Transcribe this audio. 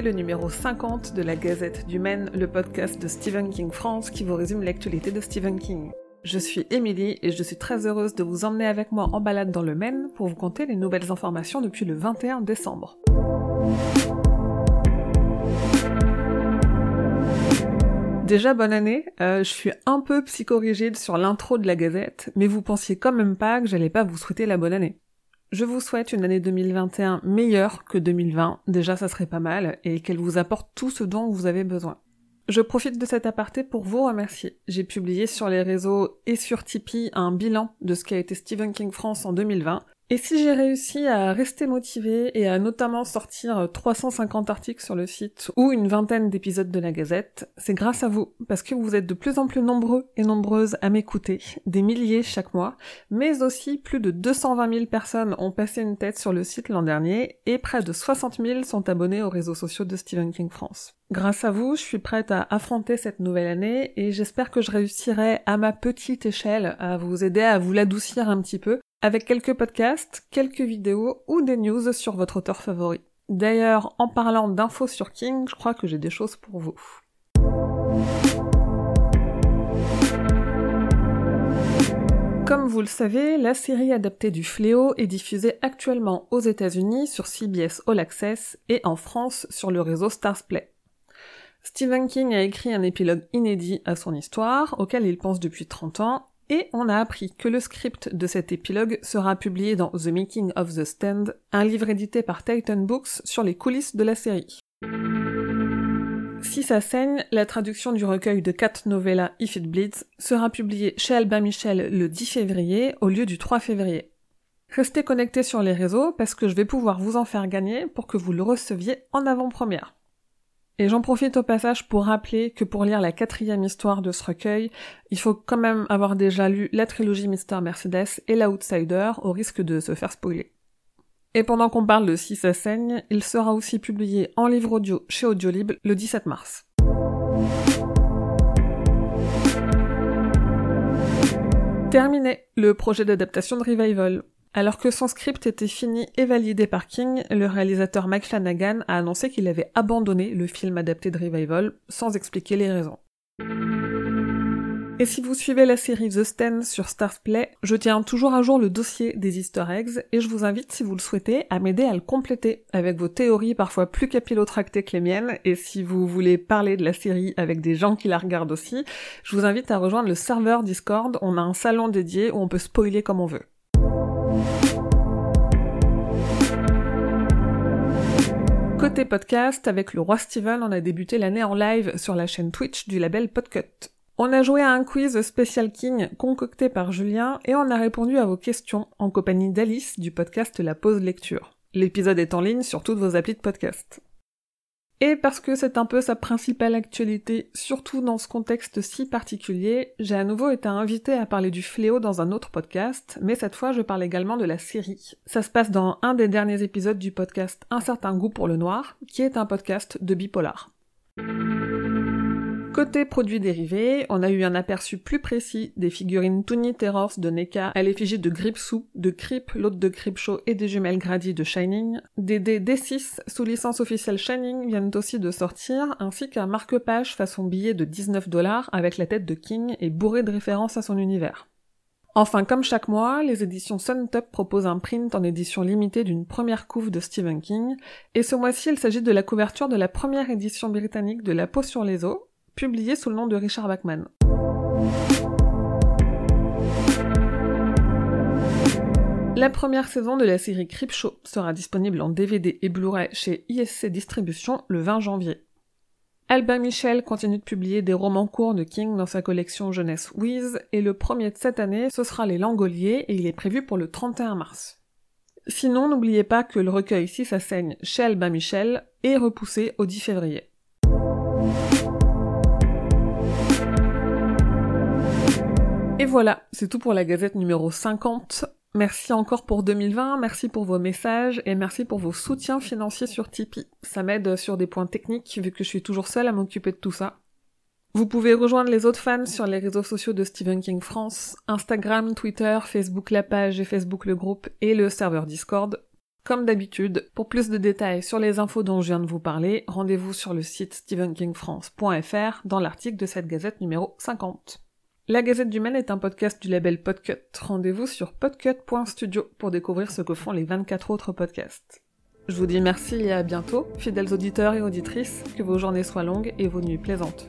le numéro 50 de la Gazette du Maine, le podcast de Stephen King France qui vous résume l'actualité de Stephen King. Je suis Émilie et je suis très heureuse de vous emmener avec moi en balade dans le Maine pour vous conter les nouvelles informations depuis le 21 décembre. Déjà bonne année, euh, je suis un peu psychorigide sur l'intro de la Gazette, mais vous pensiez quand même pas que j'allais pas vous souhaiter la bonne année. Je vous souhaite une année 2021 meilleure que 2020, déjà ça serait pas mal, et qu'elle vous apporte tout ce dont vous avez besoin. Je profite de cet aparté pour vous remercier. J'ai publié sur les réseaux et sur Tipeee un bilan de ce qu'a été Stephen King France en 2020, et si j'ai réussi à rester motivée et à notamment sortir 350 articles sur le site ou une vingtaine d'épisodes de la Gazette, c'est grâce à vous, parce que vous êtes de plus en plus nombreux et nombreuses à m'écouter, des milliers chaque mois, mais aussi plus de 220 000 personnes ont passé une tête sur le site l'an dernier et près de 60 000 sont abonnés aux réseaux sociaux de Stephen King France. Grâce à vous, je suis prête à affronter cette nouvelle année et j'espère que je réussirai à ma petite échelle à vous aider à vous l'adoucir un petit peu avec quelques podcasts, quelques vidéos ou des news sur votre auteur favori. D'ailleurs, en parlant d'infos sur King, je crois que j'ai des choses pour vous. Comme vous le savez, la série adaptée du Fléau est diffusée actuellement aux États-Unis sur CBS All Access et en France sur le réseau Starsplay. Stephen King a écrit un épilogue inédit à son histoire, auquel il pense depuis 30 ans, et on a appris que le script de cet épilogue sera publié dans The Making of the Stand, un livre édité par Titan Books sur les coulisses de la série. Si ça saigne, la traduction du recueil de quatre novellas If It Bleeds sera publiée chez Albin Michel le 10 février au lieu du 3 février. Restez connectés sur les réseaux parce que je vais pouvoir vous en faire gagner pour que vous le receviez en avant-première. Et j'en profite au passage pour rappeler que pour lire la quatrième histoire de ce recueil, il faut quand même avoir déjà lu la trilogie Mister Mercedes et l'Outsider au risque de se faire spoiler. Et pendant qu'on parle de Si ça saigne, il sera aussi publié en livre audio chez Audiolib le 17 mars. Terminé le projet d'adaptation de Revival. Alors que son script était fini et validé par King, le réalisateur Mike Flanagan a annoncé qu'il avait abandonné le film adapté de Revival sans expliquer les raisons. Et si vous suivez la série The Stand sur Starsplay, je tiens toujours à jour le dossier des easter eggs et je vous invite, si vous le souhaitez, à m'aider à le compléter avec vos théories parfois plus capillotractées que les miennes et si vous voulez parler de la série avec des gens qui la regardent aussi, je vous invite à rejoindre le serveur Discord, on a un salon dédié où on peut spoiler comme on veut. Côté podcast, avec le roi Steven, on a débuté l'année en live sur la chaîne Twitch du label Podcut. On a joué à un quiz spécial King concocté par Julien et on a répondu à vos questions en compagnie d'Alice du podcast La Pause Lecture. L'épisode est en ligne sur toutes vos applis de podcast. Et parce que c'est un peu sa principale actualité, surtout dans ce contexte si particulier, j'ai à nouveau été invité à parler du fléau dans un autre podcast, mais cette fois je parle également de la série. Ça se passe dans un des derniers épisodes du podcast Un certain goût pour le noir, qui est un podcast de bipolar. Côté produits dérivés, on a eu un aperçu plus précis des figurines Toonie Terrors de NECA à l'effigie de Gripsou, de Creep, l'autre de Creepshow et des jumelles Grady de Shining. Des dés D6 sous licence officielle Shining viennent aussi de sortir, ainsi qu'un marque-page façon billet de 19 dollars avec la tête de King et bourré de références à son univers. Enfin, comme chaque mois, les éditions Suntop proposent un print en édition limitée d'une première couve de Stephen King, et ce mois-ci il s'agit de la couverture de la première édition britannique de La peau sur les os, publié sous le nom de Richard Bachman. La première saison de la série Creepshow sera disponible en DVD et Blu-ray chez ISC Distribution le 20 janvier. Albin Michel continue de publier des romans courts de King dans sa collection Jeunesse Wiz, et le premier de cette année, ce sera Les Langoliers, et il est prévu pour le 31 mars. Sinon, n'oubliez pas que le recueil Si ça saigne chez Albin Michel est repoussé au 10 février. Et voilà, c'est tout pour la gazette numéro 50. Merci encore pour 2020, merci pour vos messages et merci pour vos soutiens financiers sur Tipeee. Ça m'aide sur des points techniques vu que je suis toujours seule à m'occuper de tout ça. Vous pouvez rejoindre les autres fans sur les réseaux sociaux de Stephen King France, Instagram, Twitter, Facebook la page et Facebook le groupe et le serveur Discord. Comme d'habitude, pour plus de détails sur les infos dont je viens de vous parler, rendez-vous sur le site stephenkingfrance.fr dans l'article de cette gazette numéro 50. La Gazette du Maine est un podcast du label Podcut. Rendez-vous sur podcut.studio pour découvrir ce que font les 24 autres podcasts. Je vous dis merci et à bientôt, fidèles auditeurs et auditrices, que vos journées soient longues et vos nuits plaisantes.